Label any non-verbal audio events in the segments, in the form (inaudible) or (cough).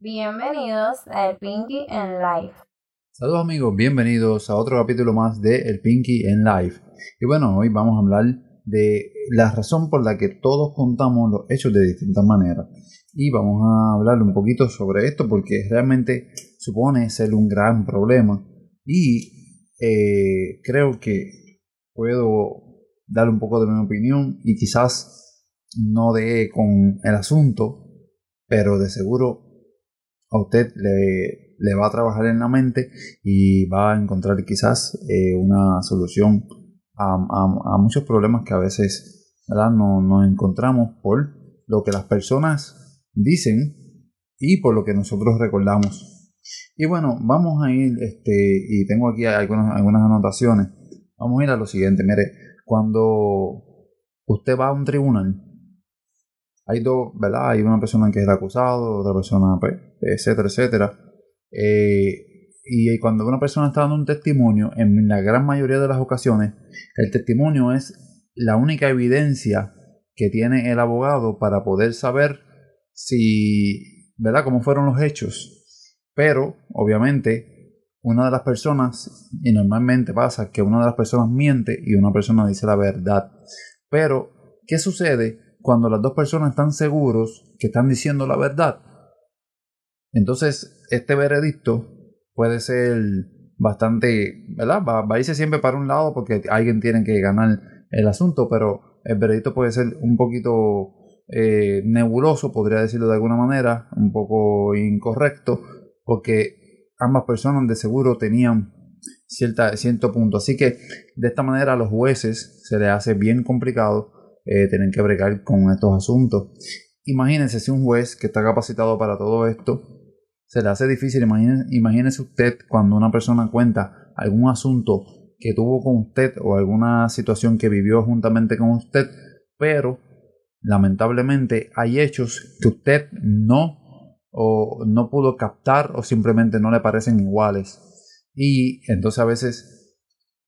Bienvenidos a El Pinky en Life. Saludos amigos, bienvenidos a otro capítulo más de El Pinky en Life. Y bueno, hoy vamos a hablar de la razón por la que todos contamos los hechos de distintas maneras. Y vamos a hablar un poquito sobre esto porque realmente supone ser un gran problema. Y eh, creo que puedo dar un poco de mi opinión y quizás no de con el asunto, pero de seguro a usted le, va a trabajar en la mente y va a encontrar quizás eh, una solución a, muchos problemas que a veces No, nos encontramos por lo que las personas dicen y por lo que nosotros recordamos. Y bueno, vamos a ir, este, y tengo aquí algunas, algunas anotaciones. Vamos a ir a lo siguiente. Mire, cuando usted va a un tribunal, hay dos, ¿verdad? Hay una persona que es el acusado, otra persona, pues, etcétera, etcétera. Eh, y cuando una persona está dando un testimonio, en la gran mayoría de las ocasiones, el testimonio es la única evidencia que tiene el abogado para poder saber si, ¿verdad?, cómo fueron los hechos. Pero, obviamente, una de las personas, y normalmente pasa que una de las personas miente y una persona dice la verdad. Pero, ¿qué sucede cuando las dos personas están seguros que están diciendo la verdad? Entonces, este veredicto puede ser bastante, ¿verdad? Va, a irse siempre para un lado porque alguien tiene que ganar el asunto, pero el veredicto puede ser un poquito eh, nebuloso, podría decirlo de alguna manera, un poco incorrecto, porque ambas personas de seguro tenían cierta, cierto punto. Así que de esta manera a los jueces se les hace bien complicado eh, tener que bregar con estos asuntos. Imagínense si un juez que está capacitado para todo esto se le hace difícil. Imagínese, usted cuando una persona cuenta algún asunto que tuvo con usted o alguna situación que vivió juntamente con usted, pero lamentablemente hay hechos que usted no o no pudo captar o simplemente no le parecen iguales. Y entonces a veces,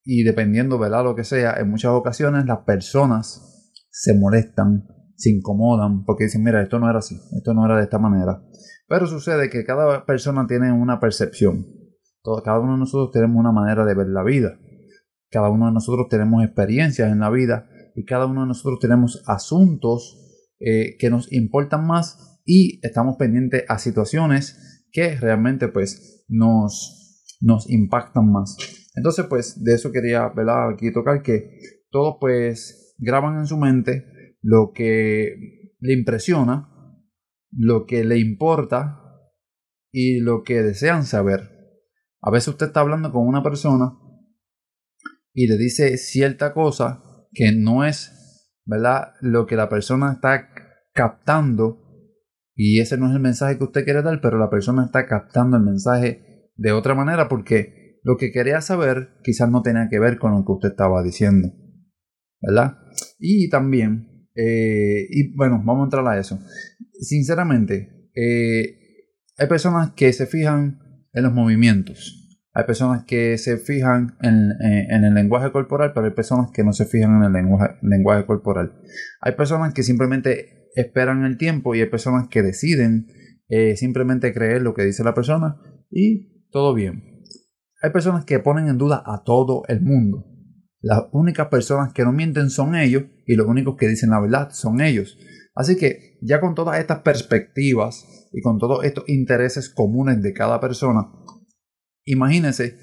y dependiendo, ¿verdad? Lo que sea, en muchas ocasiones las personas se molestan, se incomodan, porque dicen, mira, esto no era así, esto no era de esta manera. Pero sucede que cada persona tiene una percepción. cada uno de nosotros tenemos una manera de ver la vida. Cada uno de nosotros tenemos experiencias en la vida y cada uno de nosotros tenemos asuntos eh, que nos importan más y estamos pendientes a situaciones que realmente pues nos, nos impactan más. Entonces pues de eso quería ¿verdad? aquí tocar que todos pues graban en su mente lo que le impresiona lo que le importa y lo que desean saber. A veces usted está hablando con una persona y le dice cierta cosa que no es, ¿verdad? Lo que la persona está captando y ese no es el mensaje que usted quiere dar, pero la persona está captando el mensaje de otra manera porque lo que quería saber quizás no tenía que ver con lo que usted estaba diciendo, ¿verdad? Y también, eh, y bueno, vamos a entrar a eso sinceramente, eh, hay personas que se fijan en los movimientos. Hay personas que se fijan en, el lenguaje corporal, pero hay personas que no se fijan en el lenguaje, lenguaje corporal. Hay personas que simplemente esperan el tiempo y hay personas que deciden eh, simplemente creer lo que dice la persona y todo bien. Hay personas que ponen en duda a todo el mundo. Las únicas personas que no mienten son ellos y los únicos que dicen la verdad son ellos. Así que ya con todas estas perspectivas y con todos estos intereses comunes de cada persona, imagínese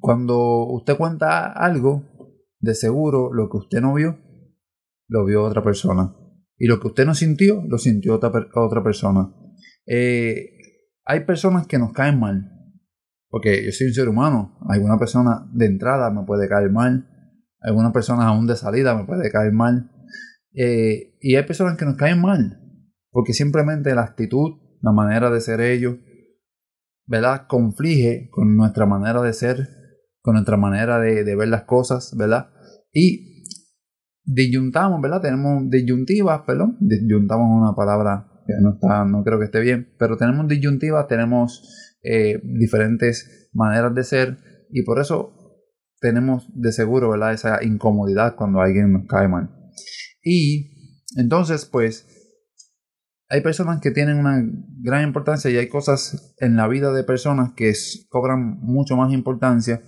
cuando usted cuenta algo, de seguro lo que usted no vio, lo vio otra persona. Y lo que usted no sintió, lo sintió otra, otra persona. Eh, hay personas que nos caen mal. Porque yo soy un ser humano. Alguna persona de entrada me puede caer mal. Alguna persona aún de salida me puede caer mal. Eh, y hay personas que nos caen mal, porque simplemente la actitud, la manera de ser ellos, ¿verdad? Conflige con nuestra manera de ser, con nuestra manera de, ver las cosas, ¿verdad? Y disyuntamos, ¿verdad? Tenemos disyuntivas, perdón, disyuntamos una palabra que no está, no creo que esté bien, pero tenemos disyuntivas, tenemos eh, diferentes maneras de ser y por eso tenemos de seguro, ¿verdad? Esa incomodidad cuando alguien nos cae mal. Y entonces, pues, hay personas que tienen una gran importancia y hay cosas en la vida de personas que cobran mucho más importancia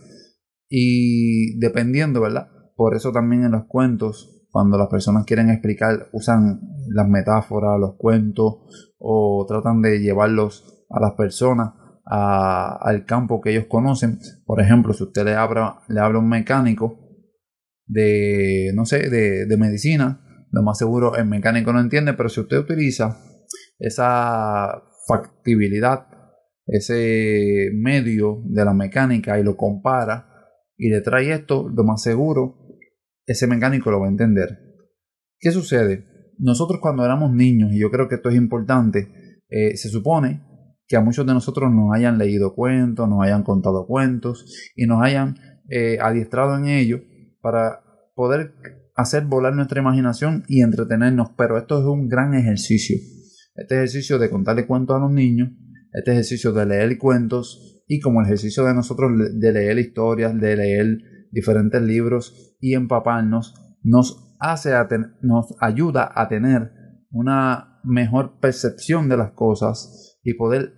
y dependiendo, ¿verdad? Por eso también en los cuentos, cuando las personas quieren explicar, usan las metáforas, los cuentos o tratan de llevarlos a las personas al campo que ellos conocen. Por ejemplo, si usted le habla, le habla a un mecánico de, no sé, de, medicina, lo más seguro el mecánico no entiende, pero si usted utiliza esa factibilidad, ese medio de la mecánica y lo compara y le trae esto, lo más seguro, ese mecánico lo va a entender. ¿Qué sucede? Nosotros cuando éramos niños, y yo creo que esto es importante, eh, se supone que a muchos de nosotros nos hayan leído cuentos, nos hayan contado cuentos y nos hayan eh, adiestrado en ello para poder hacer volar nuestra imaginación y entretenernos, pero esto es un gran ejercicio. Este ejercicio de contarle cuentos a los niños, este ejercicio de leer cuentos y como el ejercicio de nosotros de leer historias, de leer diferentes libros y empaparnos, nos hace nos ayuda a tener una mejor percepción de las cosas y poder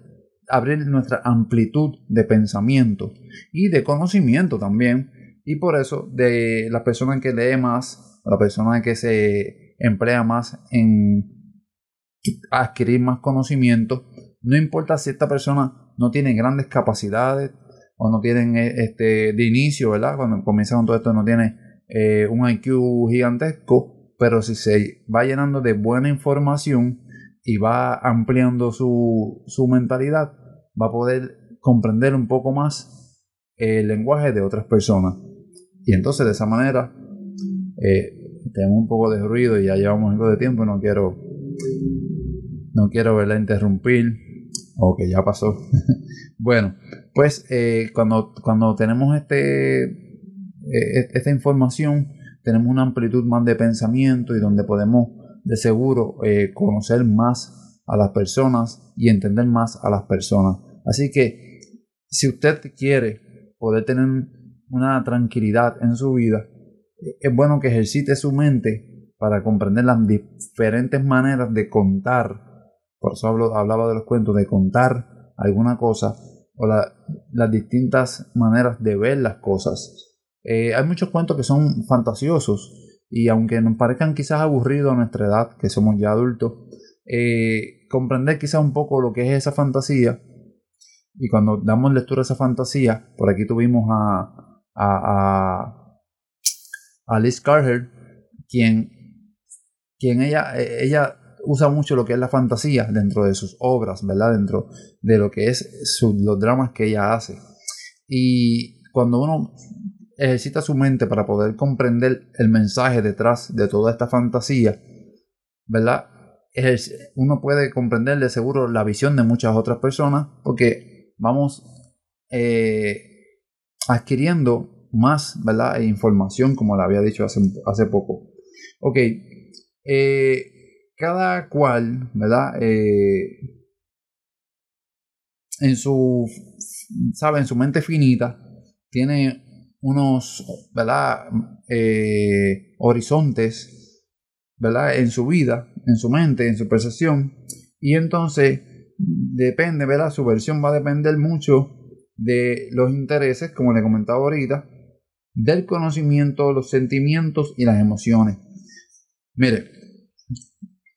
abrir nuestra amplitud de pensamiento y de conocimiento también. Y por eso, de la persona que lee más, la persona que se emplea más en adquirir más conocimiento, no importa si esta persona no tiene grandes capacidades o no tienen eh, este de inicio, ¿verdad? Cuando comienza con todo esto no tiene eh, un IQ gigantesco, pero si se va llenando de buena información y va ampliando su, su mentalidad, va a poder comprender un poco más el lenguaje de otras personas. Y entonces de esa manera eh, tenemos un poco de ruido y ya llevamos algo de tiempo, no quiero no quiero verla interrumpir. O que ya pasó. (laughs) bueno, pues eh, cuando, cuando tenemos este, eh, esta información, tenemos una amplitud más de pensamiento y donde podemos de seguro eh, conocer más a las personas y entender más a las personas. Así que si usted quiere poder tener una tranquilidad en su vida, es bueno que ejercite su mente para comprender las diferentes maneras de contar por eso hablaba de los cuentos, de contar alguna cosa o las distintas maneras de ver las cosas. Eh, hay muchos cuentos que son fantasiosos y aunque nos parezcan quizás aburridos a nuestra edad, que somos ya adultos, eh, comprender quizás un poco lo que es esa fantasía y cuando damos lectura a esa fantasía, por aquí tuvimos a, a, a, Liz Carter, quien, quien ella, ella usa mucho lo que es la fantasía dentro de sus obras, ¿verdad? Dentro de lo que es los dramas que ella hace. Y cuando uno ejercita su mente para poder comprender el mensaje detrás de toda esta fantasía, ¿verdad? Uno puede comprender de seguro la visión de muchas otras personas porque vamos eh, adquiriendo más, ¿verdad? E información, como le había dicho hace, hace poco. Ok. Eh, cada cual, ¿verdad? Eh, en su, sabe, en su mente finita, tiene unos, ¿verdad? Horizontes, ¿verdad? En su vida, en su mente, en su percepción. Y entonces, depende, ¿verdad? Su versión va a depender mucho de los intereses, como le comentaba ahorita, del conocimiento, los sentimientos y las emociones. Mire,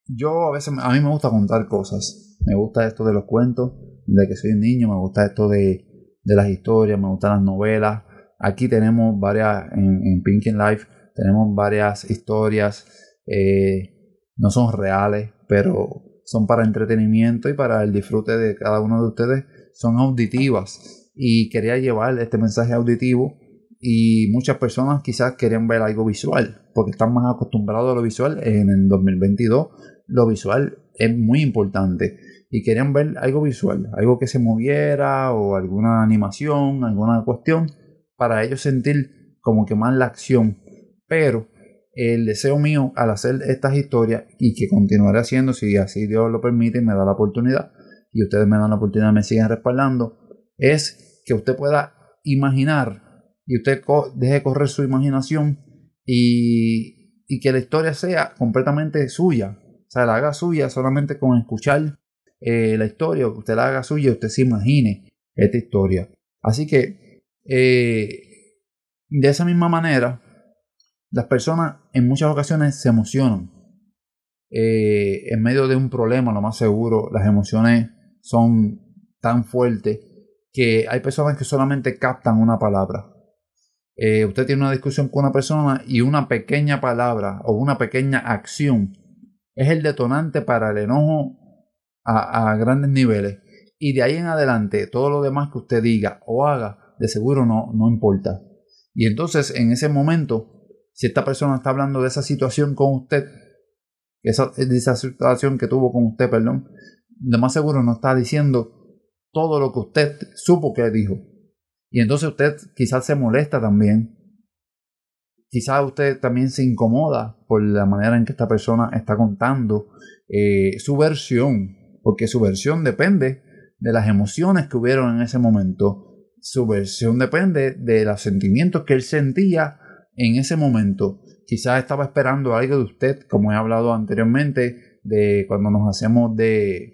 yo a veces, a mí me gusta contar cosas. Me gusta esto de los cuentos, de que soy un niño, me gusta esto de, las historias, me gustan las novelas. Aquí tenemos varias, en, en Pink Life, tenemos varias historias, eh, no son reales, pero son para entretenimiento y para el disfrute de cada uno de ustedes, son auditivas. Y quería llevar este mensaje auditivo y muchas personas quizás querían ver algo visual, porque están más acostumbrados a lo visual en el 2022 lo visual es muy importante y querían ver algo visual, algo que se moviera o alguna animación, alguna cuestión, para ellos sentir como que más la acción. Pero el deseo mío al hacer estas historias y que continuaré haciendo si así Dios lo permite y me da la oportunidad y ustedes me dan la oportunidad me siguen respaldando, es que usted pueda imaginar y usted deje correr su imaginación y, y que la historia sea completamente suya, sea, la haga suya solamente con escuchar eh, la historia, usted la haga suya, usted se imagine esta historia. Así que, eh, de esa misma manera, las personas en muchas ocasiones se emocionan. Eh, en medio de un problema, lo más seguro, las emociones son tan fuertes que hay personas que solamente captan una palabra. Eh, usted tiene una discusión con una persona y una pequeña palabra o una pequeña acción es el detonante para el enojo a, grandes niveles. Y de ahí en adelante, todo lo demás que usted diga o haga, de seguro no, no importa. Y entonces, en ese momento, si esta persona está hablando de esa situación con usted, esa, de esa situación que tuvo con usted, perdón, de más seguro no está diciendo todo lo que usted supo que dijo. Y entonces usted quizás se molesta también. Quizás usted también se incomoda por la manera en que esta persona está contando eh, su versión, porque su versión depende de las emociones que hubieron en ese momento. Su versión depende de los sentimientos que él sentía en ese momento. Quizás estaba esperando algo de usted, como he hablado anteriormente, de cuando nos hacemos de,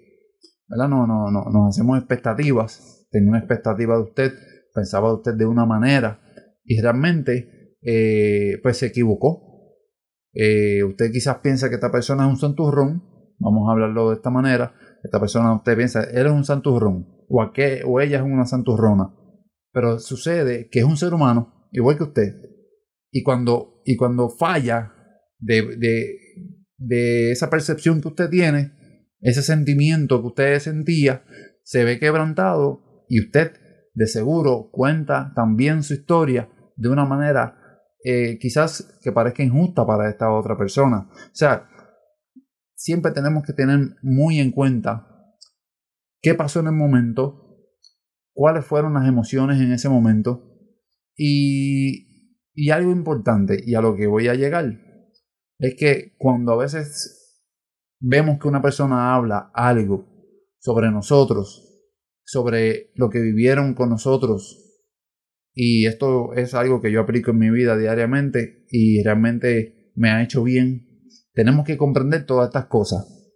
¿verdad? No, no, no, nos hacemos expectativas. Tenía una expectativa de usted pensaba de usted de una manera y realmente eh, pues se equivocó. Eh, usted quizás piensa que esta persona es un santurrón, vamos a hablarlo de esta manera, esta persona usted piensa, él es un santurrón o, a qué, o ella es una santurrona, pero sucede que es un ser humano igual que usted y cuando, y cuando falla de, de, esa percepción que usted tiene, ese sentimiento que usted sentía, se ve quebrantado y usted de seguro cuenta también su historia de una manera eh, quizás que parezca injusta para esta otra persona. O sea, siempre tenemos que tener muy en cuenta qué pasó en el momento, cuáles fueron las emociones en ese momento y, y algo importante y a lo que voy a llegar es que cuando a veces vemos que una persona habla algo sobre nosotros sobre lo que vivieron con nosotros. Y esto es algo que yo aplico en mi vida diariamente y realmente me ha hecho bien. Tenemos que comprender todas estas cosas.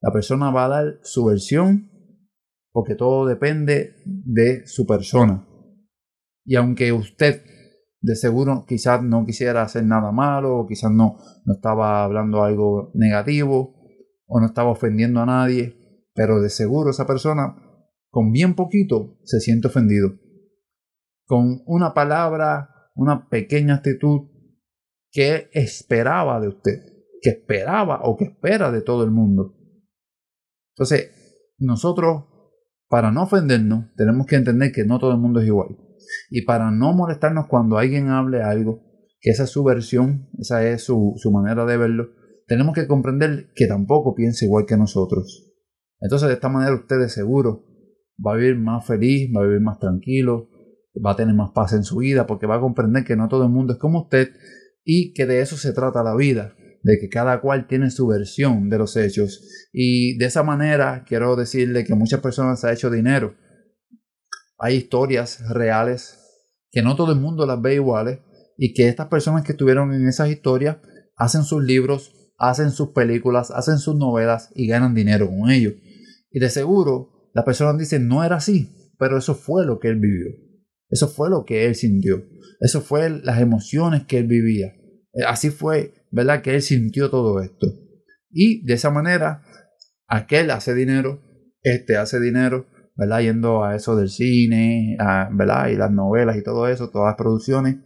La persona va a dar su versión porque todo depende de su persona. Y aunque usted de seguro quizás no quisiera hacer nada malo, quizás no, no estaba hablando algo negativo, o no estaba ofendiendo a nadie, pero de seguro esa persona con bien poquito se siente ofendido. Con una palabra, una pequeña actitud que esperaba de usted, que esperaba o que espera de todo el mundo. Entonces, nosotros, para no ofendernos, tenemos que entender que no todo el mundo es igual. Y para no molestarnos cuando alguien hable algo, que esa es su versión, esa es su, su manera de verlo, tenemos que comprender que tampoco piensa igual que nosotros. Entonces, de esta manera, usted de seguro va a vivir más feliz, va a vivir más tranquilo, va a tener más paz en su vida porque va a comprender que no todo el mundo es como usted y que de eso se trata la vida, de que cada cual tiene su versión de los hechos y de esa manera quiero decirle que muchas personas han hecho dinero. Hay historias reales que no todo el mundo las ve iguales y que estas personas que estuvieron en esas historias hacen sus libros, hacen sus películas, hacen sus novelas y ganan dinero con ellos. Y de seguro la persona dice, no era así, pero eso fue lo que él vivió. Eso fue lo que él sintió. Eso fue las emociones que él vivía. Eh, así fue, ¿verdad? Que él sintió todo esto. Y de esa manera, aquel hace dinero, este hace dinero, ¿verdad? Yendo a eso del cine, ¿verdad? Y las novelas y todo eso, todas las producciones.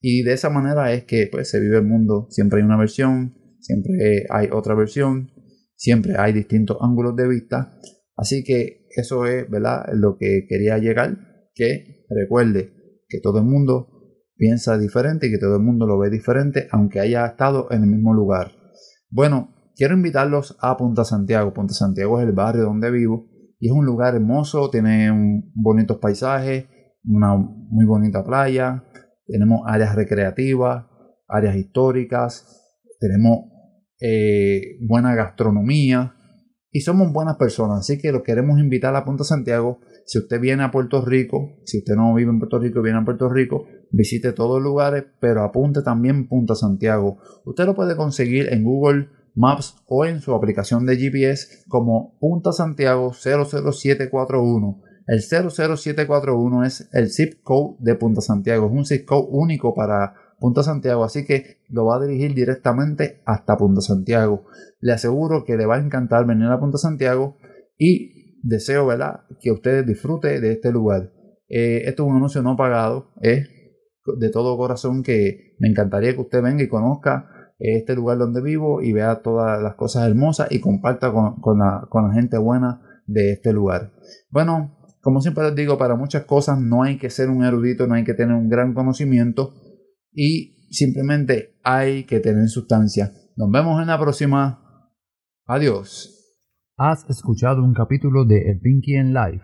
Y de esa manera es que pues, se vive el mundo. Siempre hay una versión, siempre hay otra versión, siempre hay distintos ángulos de vista. Así que eso es, ¿verdad? Lo que quería llegar, que recuerde que todo el mundo piensa diferente y que todo el mundo lo ve diferente, aunque haya estado en el mismo lugar. Bueno, quiero invitarlos a Punta Santiago. Punta Santiago es el barrio donde vivo y es un lugar hermoso, tiene bonitos paisajes, una muy bonita playa, tenemos áreas recreativas, áreas históricas, tenemos eh, buena gastronomía, y somos buenas personas, así que lo queremos invitar a Punta Santiago. Si usted viene a Puerto Rico, si usted no vive en Puerto Rico, viene a Puerto Rico, visite todos los lugares, pero apunte también Punta Santiago. Usted lo puede conseguir en Google Maps o en su aplicación de GPS como Punta Santiago 00741. El 00741 es el zip code de Punta Santiago, es un zip code único para Punta Santiago, así que lo va a dirigir directamente hasta Punta Santiago. Le aseguro que le va a encantar venir a Punta Santiago y deseo ¿verdad? que ustedes disfruten de este lugar. Eh, esto es un anuncio no pagado, es de todo corazón que me encantaría que usted venga y conozca este lugar donde vivo y vea todas las cosas hermosas y comparta con, la, la gente buena de este lugar. Bueno, como siempre les digo, para muchas cosas no hay que ser un erudito, no hay que tener un gran conocimiento y simplemente hay que tener sustancia. Nos vemos en la próxima. Adiós. Has escuchado un capítulo de El Pinky en Live.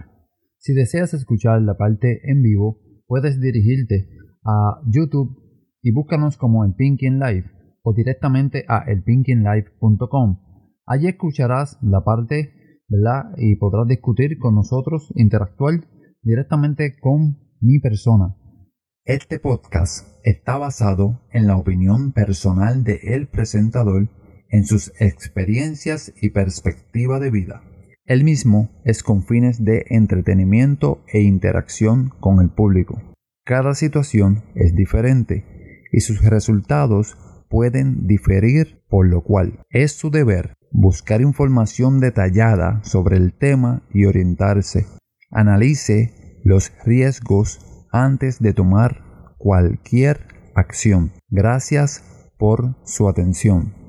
Si deseas escuchar la parte en vivo, puedes dirigirte a YouTube y búscanos como El Pinky en Live o directamente a elpinkinlive.com. Allí escucharás la parte, ¿verdad? Y podrás discutir con nosotros, interactuar directamente con mi persona. Este podcast está basado en la opinión personal de presentador en sus experiencias y perspectiva de vida. El mismo es con fines de entretenimiento e interacción con el público. Cada situación es diferente y sus resultados pueden diferir, por lo cual es su deber buscar información detallada sobre el tema y orientarse. Analice los riesgos antes de tomar cualquier acción. Gracias por su atención.